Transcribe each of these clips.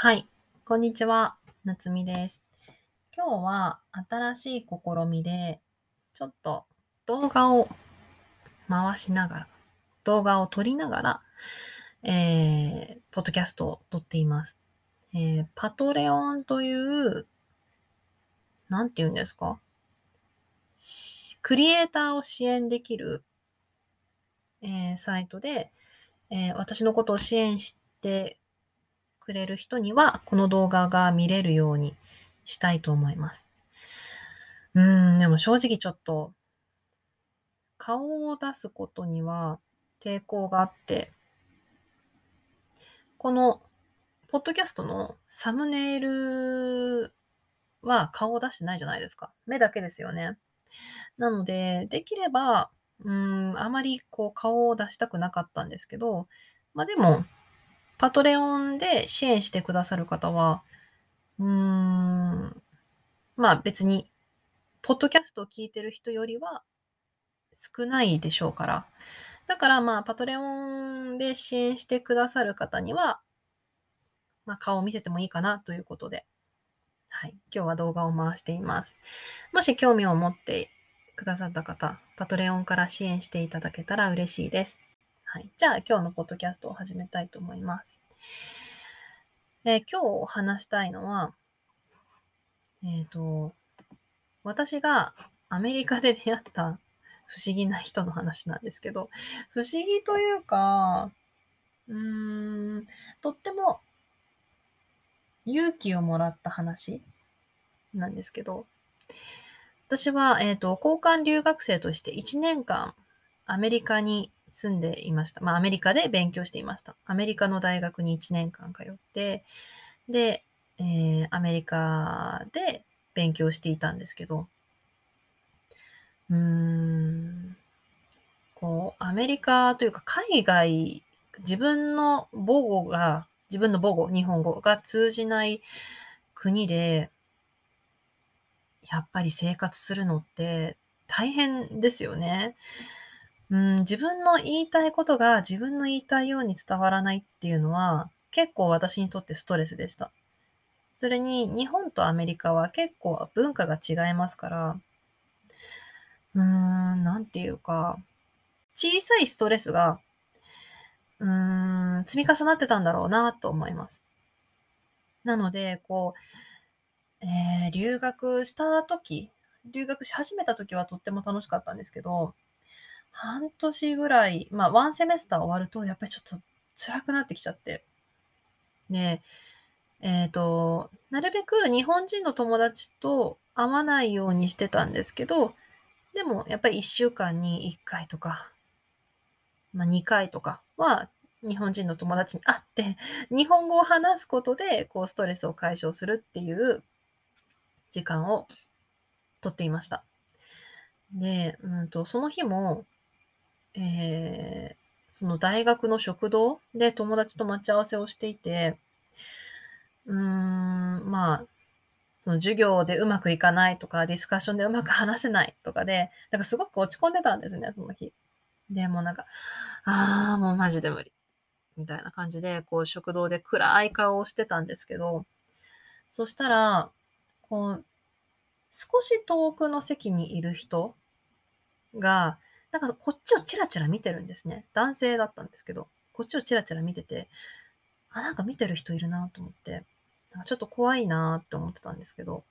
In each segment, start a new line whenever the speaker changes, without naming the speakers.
はい、こんにちは。なつみです。今日は新しい試みで、ちょっと動画を回しながら、動画を撮りながら、えー、ポッドキャストを撮っています。えー、パトレオンという、なんて言うんですか？クリエイターを支援できる、えーサイトで、えー私のことを支援してくれる人には、この動画が見れるようにしたいと思います。うん、でも正直ちょっと、顔を出すことには抵抗があって、この、ポッドキャストのサムネイルは顔を出してないじゃないですか。目だけですよね。なので、できれば、うん、あまりこう顔を出したくなかったんですけど、まあでも、パトレオンで支援してくださる方は、うーん、まあ別に、ポッドキャストを聞いてる人よりは少ないでしょうから。だからまあ、パトレオンで支援してくださる方には、まあ顔を見せてもいいかなということで、はい。今日は動画を回しています。もし興味を持ってくださった方、パトレオンから支援していただけたら嬉しいです。はい。じゃあ今日のポッドキャストを始めたいと思います。えー今日話したいのは、えっ、と、私がアメリカで出会った 不思議な人の話なんですけど、不思議というか、うーん、とっても勇気をもらった話なんですけど、私は、えっ、と、交換留学生として1年間アメリカに住んでいました。まあ、アメリカで勉強していました。アメリカの大学に1年間通って、で、えーアメリカで勉強していたんですけど、うーん、こう、アメリカというか海外、自分の母語が、自分の母語、日本語が通じない国で、やっぱり生活するのって大変ですよね。うん自分の言いたいことが自分の言いたいように伝わらないっていうのは結構私にとってストレスでした。それに日本とアメリカは結構文化が違いますから、うーん、なんていうか、小さいストレスが、うーん、積み重なってたんだろうなと思います。なので、こう、えー留学した時、留学し始めた時はとっても楽しかったんですけど、半年ぐらい、まあ、ワンセメスター終わると、やっぱりちょっと辛くなってきちゃって。で、ええっ、と、なるべく日本人の友達と会わないようにしてたんですけど、でもやっぱり1週間に1回とか、まあ2回とかは日本人の友達に会って、日本語を話すことで、こうストレスを解消するっていう時間をとっていました。で、うんと、その日も、えーその大学の食堂で友達と待ち合わせをしていて、うーん、まあ、その授業でうまくいかないとか、ディスカッションでうまく話せないとかで、なんかすごく落ち込んでたんですね、その日。で、もなんか、あー、もうマジで無理。みたいな感じで、こう食堂で暗い顔をしてたんですけど、そしたら、こう、少し遠くの席にいる人が、なんかこっちをチラチラ見てるんですね。男性だったんですけど、こっちをチラチラ見てて、あ、なんか見てる人いるなと思って、なんかちょっと怖いなって思ってたんですけど、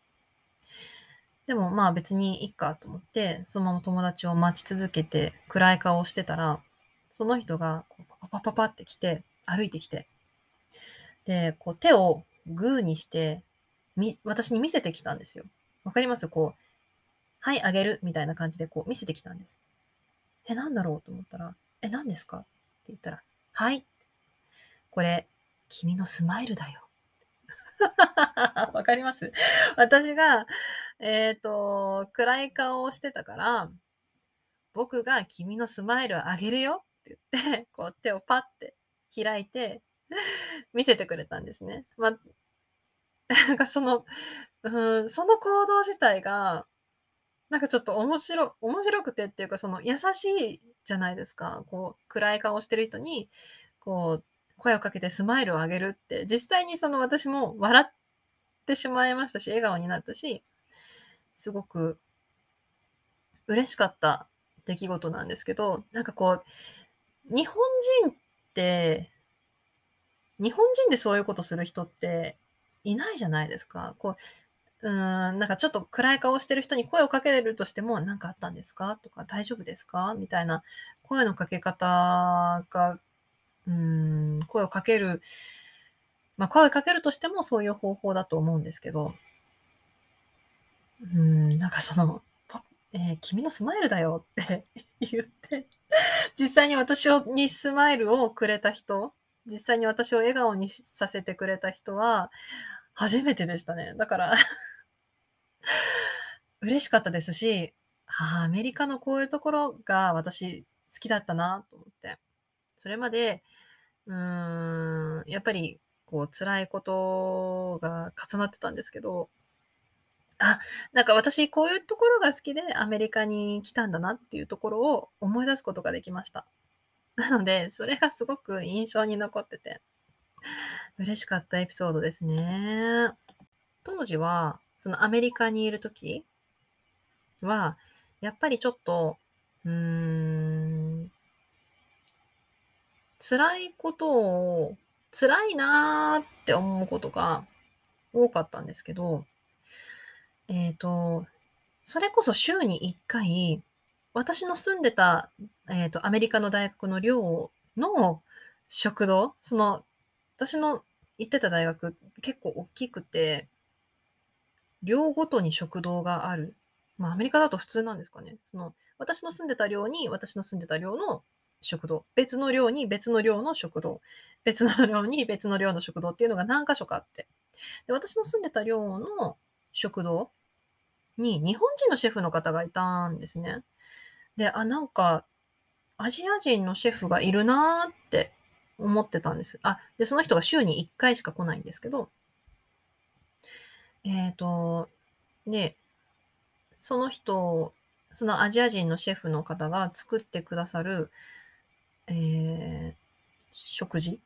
でもまあ別にいいかと思って、そのまま友達を待ち続けて暗い顔をしてたら、その人がこうパパパパって来て、歩いてきて、で、こう手をグーにして、み、私に見せてきたんですよ。わかります？こう、はい、あげるみたいな感じでこう見せてきたんです。え、なんだろう？と思ったら、え、何ですか？って言ったら、はい。これ、君のスマイルだよ。わかります？私が、えっ、と、暗い顔をしてたから、僕が君のスマイルをあげるよって言って、こう手をパッて開いて、見せてくれたんですね。まあ、なんかその、うん、その行動自体が、なんかちょっと面白、面白くてっていうか、その優しいじゃないですか。こう、暗い顔してる人に、こう、声をかけてスマイルをあげるって、実際にその私も笑ってしまいましたし、笑顔になったし、すごく嬉しかった出来事なんですけど、なんかこう、日本人って、日本人でそういうことする人っていないじゃないですか。こう、うん、なんかちょっと暗い顔してる人に声をかけるとしても、何かあったんですか？とか、大丈夫ですか？みたいな声のかけ方が、うん、声をかける、まあ、声をかけるとしてもそういう方法だと思うんですけど、うん、なんかその、えー、君のスマイルだよって 言って、実際に私をにスマイルをくれた人、実際に私を笑顔にさせてくれた人は、初めてでしたね。だから嬉しかったですし、ああ、アメリカのこういうところが私好きだったなと思って。それまで、うーん、やっぱりこう辛いことが重なってたんですけど、あ、なんか私こういうところが好きでアメリカに来たんだなっていうところを思い出すことができました。なので、それがすごく印象に残ってて、嬉しかったエピソードですね。当時は、そのアメリカにいる時は、やっぱりちょっと、うーん、辛いことを、辛いなーって思うことが多かったんですけど、えっ、ー、と、それこそ週に1回、私の住んでた、えっ、ー、と、アメリカの大学の寮の食堂、その、私の行ってた大学結構大きくて、寮ごとに食堂がある。まあ、アメリカだと普通なんですかね。その、私の住んでた寮に、私の住んでた寮の食堂、別の寮に別の寮の食堂、別の寮に別の寮の食堂っていうのが何箇所かあって。で、私の住んでた寮の食堂に日本人のシェフの方がいたんですね。で、あ、なんか、アジア人のシェフがいるなーって思ってたんです。あ、で、その人が週に1回しか来ないんですけど、えっ、ー、と、で、その人、そのアジア人のシェフの方が作ってくださる、えー、食事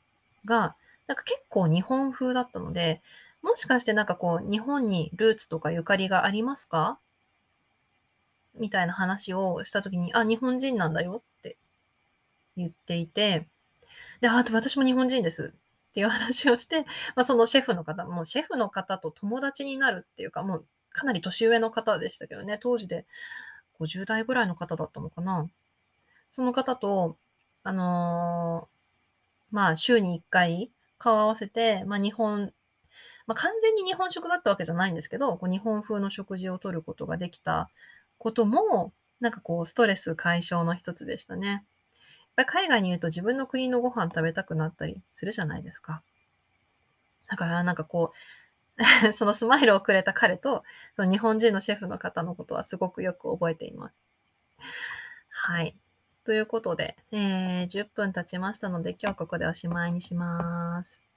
が、なんか結構日本風だったので、もしかしてなんかこう、日本にルーツとかゆかりがありますか？みたいな話をしたときに、あ、日本人なんだよって言っていて、で、あ、私も日本人ですっていう話をして、まあ、そのシェフの方、もうシェフの方と友達になるっていうか、もうかなり年上の方でしたけどね、当時で50代ぐらいの方だったのかな。その方と、あのー、まあ、週に1回顔合わせて、まあ、日本まあ、完全に日本食だったわけじゃないんですけど、こう日本風の食事をとることができたことも、なんかこう、ストレス解消の一つでしたね。やっぱ海外にいると自分の国のご飯食べたくなったりするじゃないですか。だからなんかこう、そのスマイルをくれた彼と、その日本人のシェフの方のことはすごくよく覚えています。はい。ということで、えー、10分経ちましたので、今日ここでおしまいにします。